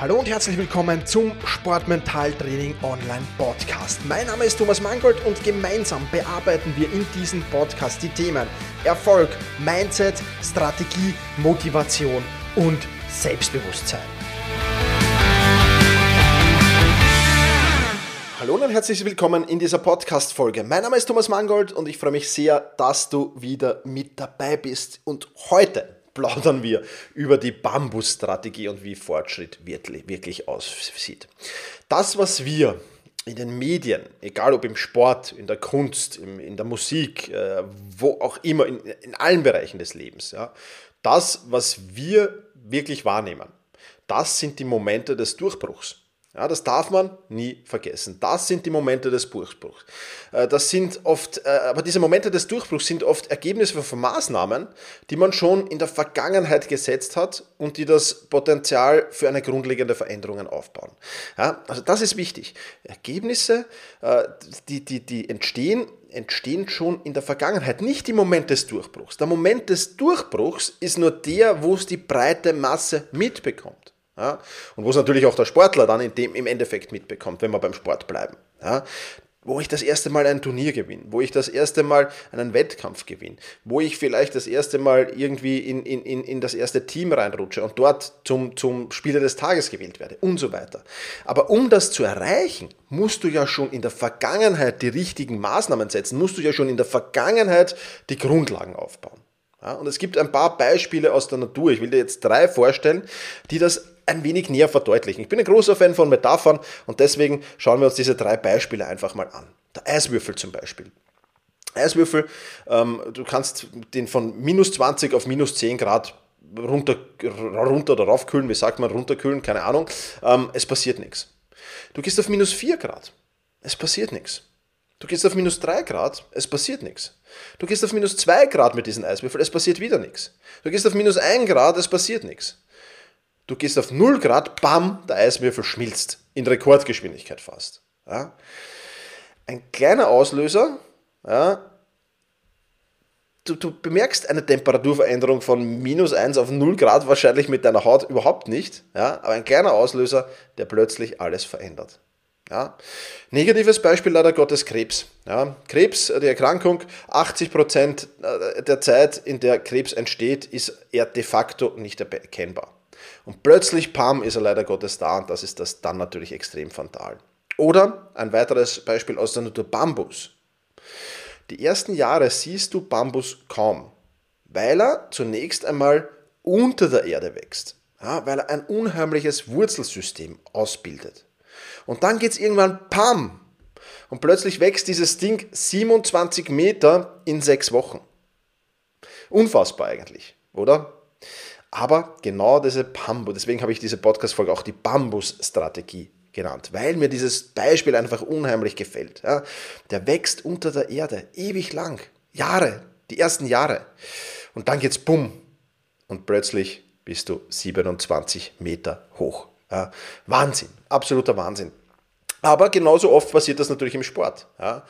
Hallo und herzlich willkommen zum Sportmentaltraining Online Podcast. Mein Name ist Thomas Mangold und gemeinsam bearbeiten wir in diesem Podcast die Themen Erfolg, Mindset, Strategie, Motivation und Selbstbewusstsein. Hallo und herzlich willkommen in dieser Podcast-Folge. Mein Name ist Thomas Mangold und ich freue mich sehr, dass du wieder mit dabei bist. Und heute plaudern wir über die Bambus-Strategie und wie Fortschritt wirklich aussieht. Das, was wir in den Medien, egal ob im Sport, in der Kunst, in der Musik, äh, wo auch immer, in, in allen Bereichen des Lebens, ja, das, was wir wirklich wahrnehmen, das sind die Momente des Durchbruchs. Ja, das darf man nie vergessen. Das sind die Momente des Durchbruchs. Äh, das sind oft, äh, aber diese Momente des Durchbruchs sind oft Ergebnisse von Maßnahmen, die man schon in der Vergangenheit gesetzt hat und die das Potenzial für eine grundlegende Veränderung aufbauen. Ja, also das ist wichtig. Ergebnisse, äh, die, die, die entstehen, entstehen schon in der Vergangenheit, nicht im Moment des Durchbruchs. Der Moment des Durchbruchs ist nur der, wo es die breite Masse mitbekommt. Ja? Und wo es natürlich auch der Sportler dann in dem, im Endeffekt mitbekommt, wenn wir beim Sport bleiben. Ja? Wo ich das erste Mal ein Turnier gewinne, wo ich das erste Mal einen Wettkampf gewinne, wo ich vielleicht das erste Mal irgendwie in, in, in, in das erste Team reinrutsche und dort zum, zum Spieler des Tages gewählt werde und so weiter. Aber um das zu erreichen, musst du ja schon in der Vergangenheit die richtigen Maßnahmen setzen, musst du ja schon in der Vergangenheit die Grundlagen aufbauen. Ja, und es gibt ein paar Beispiele aus der Natur. Ich will dir jetzt drei vorstellen, die das ein wenig näher verdeutlichen. Ich bin ein großer Fan von Metaphern und deswegen schauen wir uns diese drei Beispiele einfach mal an. Der Eiswürfel zum Beispiel. Eiswürfel, ähm, du kannst den von minus 20 auf minus 10 Grad runter, runter oder raufkühlen, wie sagt man, runterkühlen, keine Ahnung. Ähm, es passiert nichts. Du gehst auf minus 4 Grad, es passiert nichts. Du gehst auf minus 3 Grad, es passiert nichts. Du gehst auf minus 2 Grad mit diesem Eiswürfel, es passiert wieder nichts. Du gehst auf minus 1 Grad, es passiert nichts. Du gehst auf 0 Grad, bam, der Eiswürfel schmilzt. In Rekordgeschwindigkeit fast. Ja. Ein kleiner Auslöser, ja, du, du bemerkst eine Temperaturveränderung von minus 1 auf 0 Grad wahrscheinlich mit deiner Haut überhaupt nicht, ja, aber ein kleiner Auslöser, der plötzlich alles verändert. Negatives Beispiel leider Gottes Krebs. Krebs, die Erkrankung, 80% der Zeit, in der Krebs entsteht, ist er de facto nicht erkennbar. Und plötzlich, pam, ist er leider Gottes da und das ist das dann natürlich extrem fatal. Oder ein weiteres Beispiel aus der Natur, Bambus. Die ersten Jahre siehst du Bambus kaum, weil er zunächst einmal unter der Erde wächst, ja, weil er ein unheimliches Wurzelsystem ausbildet. Und dann geht es irgendwann pam und plötzlich wächst dieses Ding 27 Meter in sechs Wochen. Unfassbar eigentlich, oder? Aber genau diese Bambus, deswegen habe ich diese Podcast-Folge auch die Bambus-Strategie genannt, weil mir dieses Beispiel einfach unheimlich gefällt. Ja, der wächst unter der Erde ewig lang, Jahre, die ersten Jahre. Und dann geht's bumm und plötzlich bist du 27 Meter hoch. Ja, Wahnsinn, absoluter Wahnsinn. Aber genauso oft passiert das natürlich im Sport. Ja.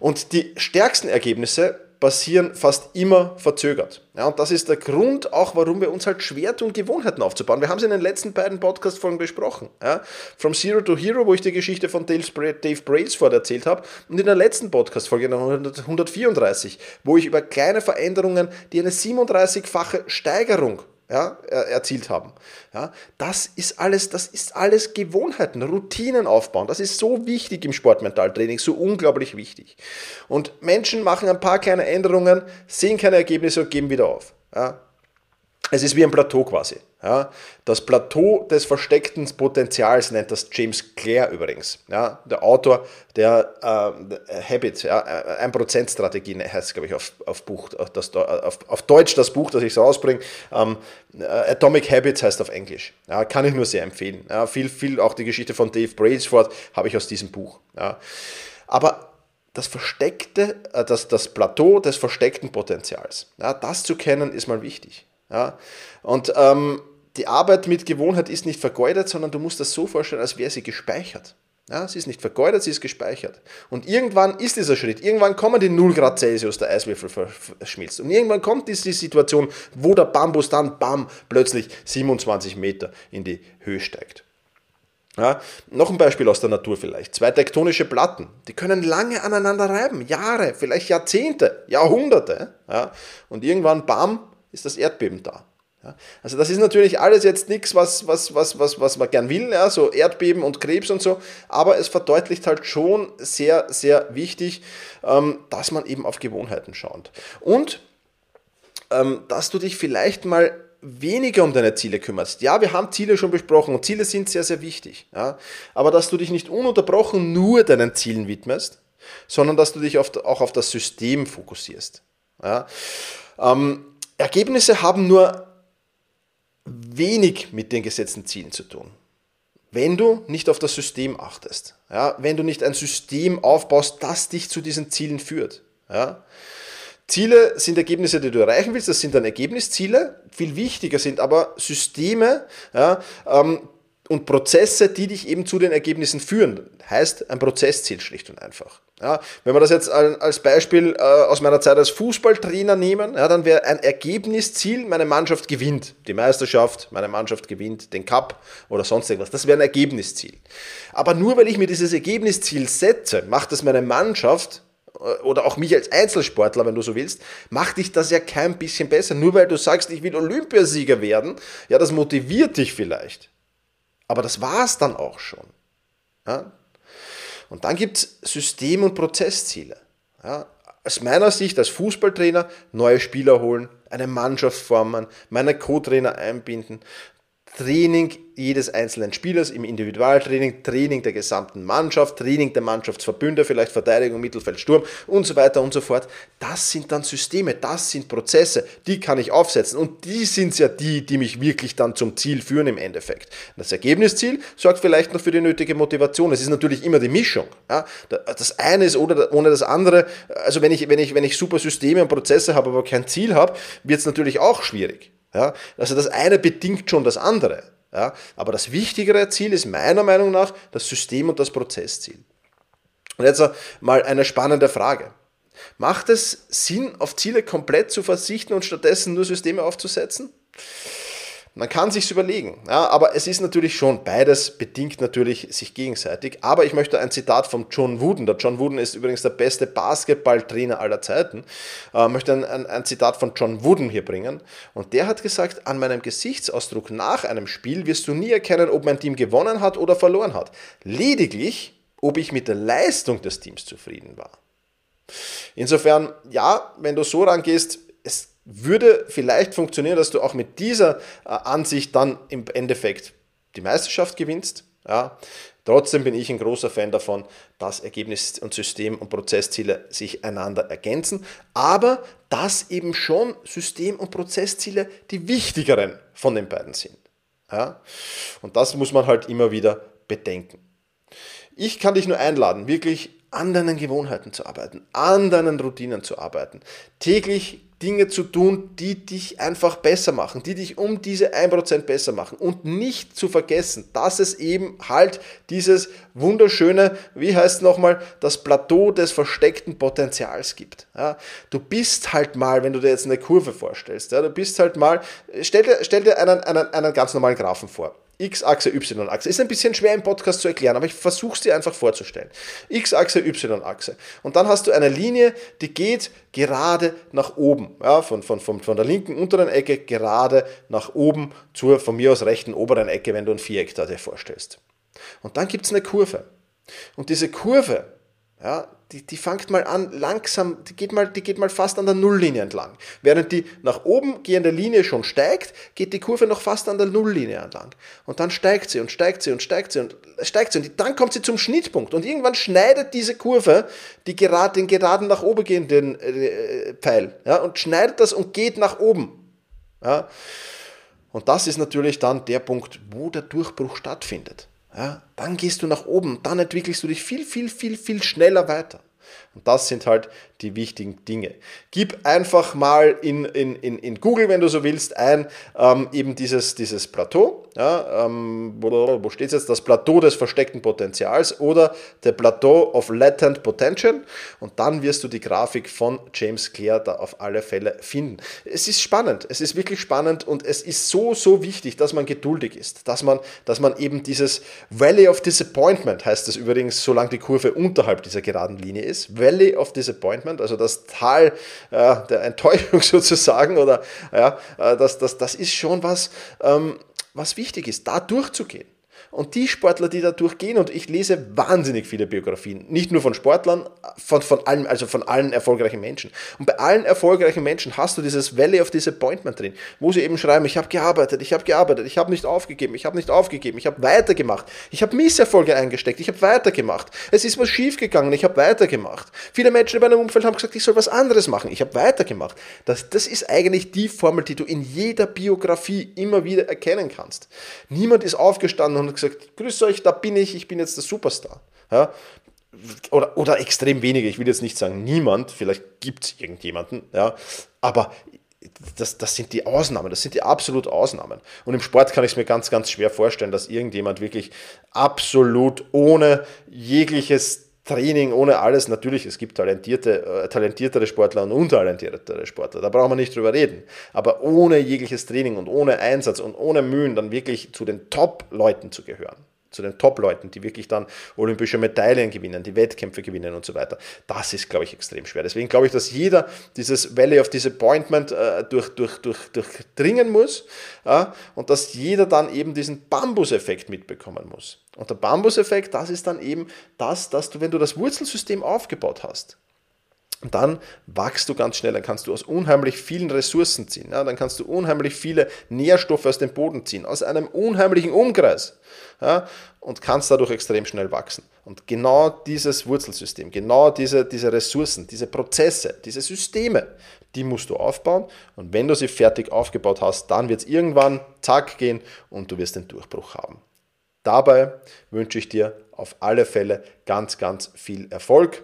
Und die stärksten Ergebnisse passieren fast immer verzögert. Ja, und das ist der Grund auch, warum wir uns halt schwer tun, Gewohnheiten aufzubauen. Wir haben es in den letzten beiden Podcast-Folgen besprochen. Ja, From Zero to Hero, wo ich die Geschichte von Dave, Dave Brailsford erzählt habe. Und in der letzten Podcast-Folge, 134, wo ich über kleine Veränderungen, die eine 37-fache Steigerung ja, erzielt haben. Ja, das ist alles, das ist alles Gewohnheiten, Routinen aufbauen. Das ist so wichtig im Sportmentaltraining, so unglaublich wichtig. Und Menschen machen ein paar kleine Änderungen, sehen keine Ergebnisse und geben wieder auf. Ja, es ist wie ein Plateau quasi. Ja, das Plateau des versteckten Potenzials nennt das James Clare übrigens. Ja, der Autor der äh, Habit, ja, 1%-Strategie ne, heißt, glaube ich, auf, auf, Buch, das, auf, auf Deutsch das Buch, das ich so rausbringe. Ähm, äh, Atomic Habits heißt auf Englisch. Ja, kann ich nur sehr empfehlen. Ja, viel, viel auch die Geschichte von Dave Brailsford habe ich aus diesem Buch. Ja. Aber das versteckte, äh, das, das Plateau des versteckten Potenzials, ja, das zu kennen, ist mal wichtig. Ja? Und ähm, die Arbeit mit Gewohnheit ist nicht vergeudet, sondern du musst das so vorstellen, als wäre sie gespeichert. Ja, sie ist nicht vergeudet, sie ist gespeichert. Und irgendwann ist dieser Schritt, irgendwann kommen die 0 Grad Celsius, der Eiswürfel verschmilzt. Und irgendwann kommt diese Situation, wo der Bambus dann, bam, plötzlich 27 Meter in die Höhe steigt. Ja, noch ein Beispiel aus der Natur vielleicht. Zwei tektonische Platten, die können lange aneinander reiben, Jahre, vielleicht Jahrzehnte, Jahrhunderte. Ja, und irgendwann, bam, ist das Erdbeben da. Ja, also das ist natürlich alles jetzt nichts, was, was, was, was, was man gern will, ja, so Erdbeben und Krebs und so, aber es verdeutlicht halt schon sehr, sehr wichtig, ähm, dass man eben auf Gewohnheiten schaut. Und ähm, dass du dich vielleicht mal weniger um deine Ziele kümmerst. Ja, wir haben Ziele schon besprochen und Ziele sind sehr, sehr wichtig. Ja? Aber dass du dich nicht ununterbrochen nur deinen Zielen widmest, sondern dass du dich auf, auch auf das System fokussierst. Ja? Ähm, Ergebnisse haben nur wenig mit den gesetzten Zielen zu tun. Wenn du nicht auf das System achtest, ja? wenn du nicht ein System aufbaust, das dich zu diesen Zielen führt. Ja? Ziele sind Ergebnisse, die du erreichen willst, das sind dann Ergebnisziele. Viel wichtiger sind aber Systeme ja, ähm, und Prozesse, die dich eben zu den Ergebnissen führen. Heißt ein Prozessziel schlicht und einfach. Ja, wenn wir das jetzt als Beispiel äh, aus meiner Zeit als Fußballtrainer nehmen, ja, dann wäre ein Ergebnisziel, meine Mannschaft gewinnt die Meisterschaft, meine Mannschaft gewinnt den Cup oder sonst irgendwas. Das wäre ein Ergebnisziel. Aber nur weil ich mir dieses Ergebnisziel setze, macht es meine Mannschaft oder auch mich als Einzelsportler, wenn du so willst, macht dich das ja kein bisschen besser. Nur weil du sagst, ich will Olympiasieger werden, ja, das motiviert dich vielleicht. Aber das war es dann auch schon. Ja? Und dann gibt es System- und Prozessziele. Ja? Aus meiner Sicht als Fußballtrainer neue Spieler holen, eine Mannschaft formen, meine Co-Trainer einbinden, Training jedes einzelnen Spielers im Individualtraining, Training der gesamten Mannschaft, Training der Mannschaftsverbünde, vielleicht Verteidigung, Mittelfeld, Sturm und so weiter und so fort. Das sind dann Systeme, das sind Prozesse, die kann ich aufsetzen und die sind ja die, die mich wirklich dann zum Ziel führen im Endeffekt. Das Ergebnisziel sorgt vielleicht noch für die nötige Motivation. Es ist natürlich immer die Mischung. Ja? Das eine ist ohne das andere. Also wenn ich, wenn ich, wenn ich super Systeme und Prozesse habe, aber kein Ziel habe, wird es natürlich auch schwierig. Ja? Also das eine bedingt schon das andere. Ja? Aber das wichtigere Ziel ist meiner Meinung nach das System und das Prozessziel. Und jetzt mal eine spannende Frage. Macht es Sinn, auf Ziele komplett zu verzichten und stattdessen nur Systeme aufzusetzen? Man kann sich's überlegen, ja, aber es ist natürlich schon beides bedingt natürlich sich gegenseitig. Aber ich möchte ein Zitat von John Wooden, der John Wooden ist übrigens der beste Basketballtrainer aller Zeiten, äh, möchte ein, ein, ein Zitat von John Wooden hier bringen. Und der hat gesagt, an meinem Gesichtsausdruck nach einem Spiel wirst du nie erkennen, ob mein Team gewonnen hat oder verloren hat. Lediglich, ob ich mit der Leistung des Teams zufrieden war. Insofern, ja, wenn du so rangehst, es würde vielleicht funktionieren, dass du auch mit dieser äh, Ansicht dann im Endeffekt die Meisterschaft gewinnst. Ja. Trotzdem bin ich ein großer Fan davon, dass Ergebnis und System und Prozessziele sich einander ergänzen, aber dass eben schon System- und Prozessziele die wichtigeren von den beiden sind. Ja. Und das muss man halt immer wieder bedenken. Ich kann dich nur einladen, wirklich an deinen Gewohnheiten zu arbeiten, an deinen Routinen zu arbeiten, täglich Dinge zu tun, die dich einfach besser machen, die dich um diese 1% besser machen und nicht zu vergessen, dass es eben halt dieses wunderschöne, wie heißt es nochmal, das Plateau des versteckten Potenzials gibt. Ja, du bist halt mal, wenn du dir jetzt eine Kurve vorstellst, ja, du bist halt mal, stell dir, stell dir einen, einen, einen ganz normalen Graphen vor. X-Achse, Y-Achse. Ist ein bisschen schwer im Podcast zu erklären, aber ich versuche es dir einfach vorzustellen. X-Achse, Y-Achse. Und dann hast du eine Linie, die geht gerade nach oben. Ja, von, von, von, von der linken unteren Ecke gerade nach oben zur von mir aus rechten oberen Ecke, wenn du ein Viereck da dir vorstellst. Und dann gibt es eine Kurve. Und diese Kurve, ja, die, die fängt mal an langsam, die geht mal, die geht mal fast an der Nulllinie entlang. Während die nach oben gehende Linie schon steigt, geht die Kurve noch fast an der Nulllinie entlang. Und dann steigt sie und steigt sie und steigt sie und steigt sie und dann kommt sie zum Schnittpunkt und irgendwann schneidet diese Kurve die gerade, den geraden nach oben gehenden äh, Pfeil ja, und schneidet das und geht nach oben. Ja. Und das ist natürlich dann der Punkt, wo der Durchbruch stattfindet ja, dann gehst du nach oben, dann entwickelst du dich viel, viel, viel, viel schneller weiter. Und das sind halt die wichtigen Dinge. Gib einfach mal in, in, in, in Google, wenn du so willst, ein ähm, eben dieses, dieses Plateau. Ja, ähm, wo steht es jetzt? Das Plateau des versteckten Potenzials oder der Plateau of Latent Potential. Und dann wirst du die Grafik von James Clear da auf alle Fälle finden. Es ist spannend, es ist wirklich spannend und es ist so, so wichtig, dass man geduldig ist, dass man, dass man eben dieses Valley of Disappointment, heißt es übrigens, solange die Kurve unterhalb dieser geraden Linie ist, Valley of Disappointment, also das Tal äh, der Enttäuschung sozusagen, oder ja, äh, das, das, das ist schon was, ähm, was wichtig ist, da durchzugehen. Und die Sportler, die da durchgehen, und ich lese wahnsinnig viele Biografien, nicht nur von Sportlern, von, von allen, also von allen erfolgreichen Menschen. Und bei allen erfolgreichen Menschen hast du dieses Valley of Disappointment drin, wo sie eben schreiben, ich habe gearbeitet, ich habe gearbeitet, ich habe nicht aufgegeben, ich habe nicht aufgegeben, ich habe weitergemacht, ich habe Misserfolge eingesteckt, ich habe weitergemacht, es ist was schiefgegangen, ich habe weitergemacht. Viele Menschen in meinem Umfeld haben gesagt, ich soll was anderes machen, ich habe weitergemacht. Das, das ist eigentlich die Formel, die du in jeder Biografie immer wieder erkennen kannst. Niemand ist aufgestanden und gesagt, grüß euch, da bin ich, ich bin jetzt der Superstar. Ja? Oder, oder extrem wenige, ich will jetzt nicht sagen niemand, vielleicht gibt es irgendjemanden, ja? aber das, das sind die Ausnahmen, das sind die absolut Ausnahmen. Und im Sport kann ich es mir ganz, ganz schwer vorstellen, dass irgendjemand wirklich absolut ohne jegliches Training, ohne alles, natürlich, es gibt talentierte, äh, talentiertere Sportler und untalentiertere Sportler, da brauchen wir nicht drüber reden. Aber ohne jegliches Training und ohne Einsatz und ohne Mühen dann wirklich zu den Top-Leuten zu gehören zu den Top-Leuten, die wirklich dann olympische Medaillen gewinnen, die Wettkämpfe gewinnen und so weiter. Das ist, glaube ich, extrem schwer. Deswegen glaube ich, dass jeder dieses Valley of Disappointment äh, durch, durch, durch, durchdringen muss äh, und dass jeder dann eben diesen Bambus-Effekt mitbekommen muss. Und der Bambus-Effekt, das ist dann eben das, dass du, wenn du das Wurzelsystem aufgebaut hast, dann wachst du ganz schnell, dann kannst du aus unheimlich vielen Ressourcen ziehen, ja, dann kannst du unheimlich viele Nährstoffe aus dem Boden ziehen, aus einem unheimlichen Umkreis ja, und kannst dadurch extrem schnell wachsen. Und genau dieses Wurzelsystem, genau diese, diese Ressourcen, diese Prozesse, diese Systeme, die musst du aufbauen und wenn du sie fertig aufgebaut hast, dann wird es irgendwann zack gehen und du wirst den Durchbruch haben. Dabei wünsche ich dir auf alle Fälle ganz, ganz viel Erfolg.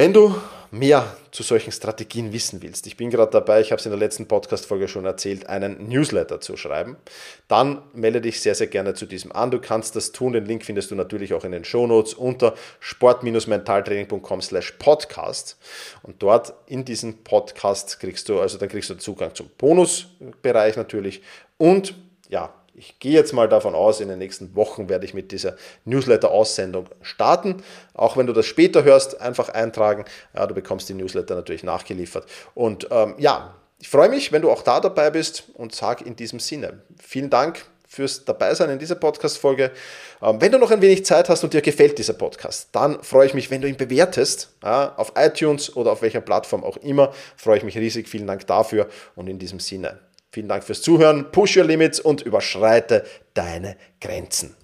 Wenn du mehr zu solchen Strategien wissen willst, ich bin gerade dabei, ich habe es in der letzten Podcast-Folge schon erzählt, einen Newsletter zu schreiben, dann melde dich sehr, sehr gerne zu diesem an. Du kannst das tun, den Link findest du natürlich auch in den Shownotes unter sport-mentaltraining.com slash podcast. Und dort in diesem Podcast kriegst du, also dann kriegst du Zugang zum Bonusbereich natürlich. Und ja, ich gehe jetzt mal davon aus, in den nächsten Wochen werde ich mit dieser Newsletter-Aussendung starten. Auch wenn du das später hörst, einfach eintragen. Ja, du bekommst die Newsletter natürlich nachgeliefert. Und ähm, ja, ich freue mich, wenn du auch da dabei bist und sage in diesem Sinne, vielen Dank fürs Dabeisein in dieser Podcast-Folge. Ähm, wenn du noch ein wenig Zeit hast und dir gefällt dieser Podcast, dann freue ich mich, wenn du ihn bewertest, auf iTunes oder auf welcher Plattform auch immer. Freue ich mich riesig. Vielen Dank dafür und in diesem Sinne Vielen Dank fürs Zuhören. Push your limits und überschreite deine Grenzen.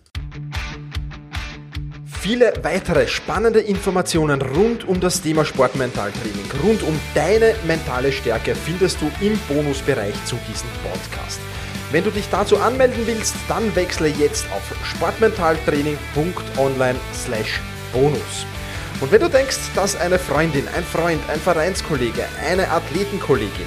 Viele weitere spannende Informationen rund um das Thema Sportmentaltraining, rund um deine mentale Stärke findest du im Bonusbereich zu diesem Podcast. Wenn du dich dazu anmelden willst, dann wechsle jetzt auf sportmentaltraining.online/bonus. Und wenn du denkst, dass eine Freundin, ein Freund, ein Vereinskollege, eine Athletenkollegin